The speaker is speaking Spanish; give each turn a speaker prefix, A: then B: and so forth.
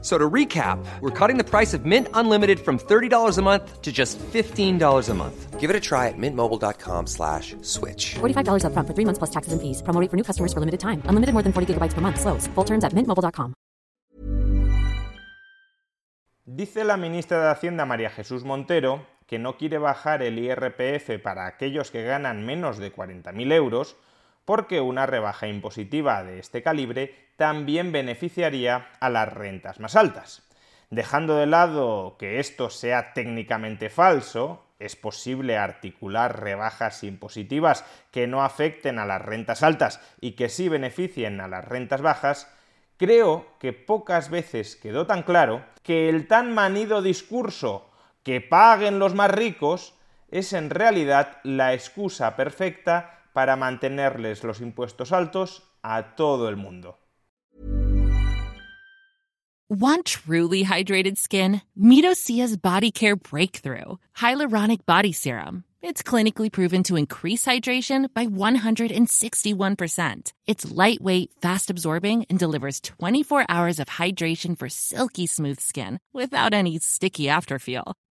A: So to recap, we're cutting the price of Mint Unlimited from $30 a month to just $15 a month.
B: Give it a try at mintmobile.com slash switch.
C: $45 upfront for three months plus taxes and fees. Promo rate for new customers for limited time. Unlimited more than 40 gigabytes per month. Slows. Full terms at mintmobile.com.
D: Dice la ministra de Hacienda María Jesús Montero que no quiere bajar el IRPF para aquellos que ganan menos de 40.000 euros porque una rebaja impositiva de este calibre también beneficiaría a las rentas más altas. Dejando de lado que esto sea técnicamente falso, es posible articular rebajas impositivas que no afecten a las rentas altas y que sí beneficien a las rentas bajas, creo que pocas veces quedó tan claro que el tan manido discurso que paguen los más ricos es en realidad la excusa perfecta para mantenerles los impuestos altos a todo el mundo.
E: Want truly hydrated skin? Medocia's Body Care Breakthrough Hyaluronic Body Serum. It's clinically proven to increase hydration by 161%. It's lightweight, fast absorbing, and delivers 24 hours of hydration for silky smooth skin without any sticky afterfeel.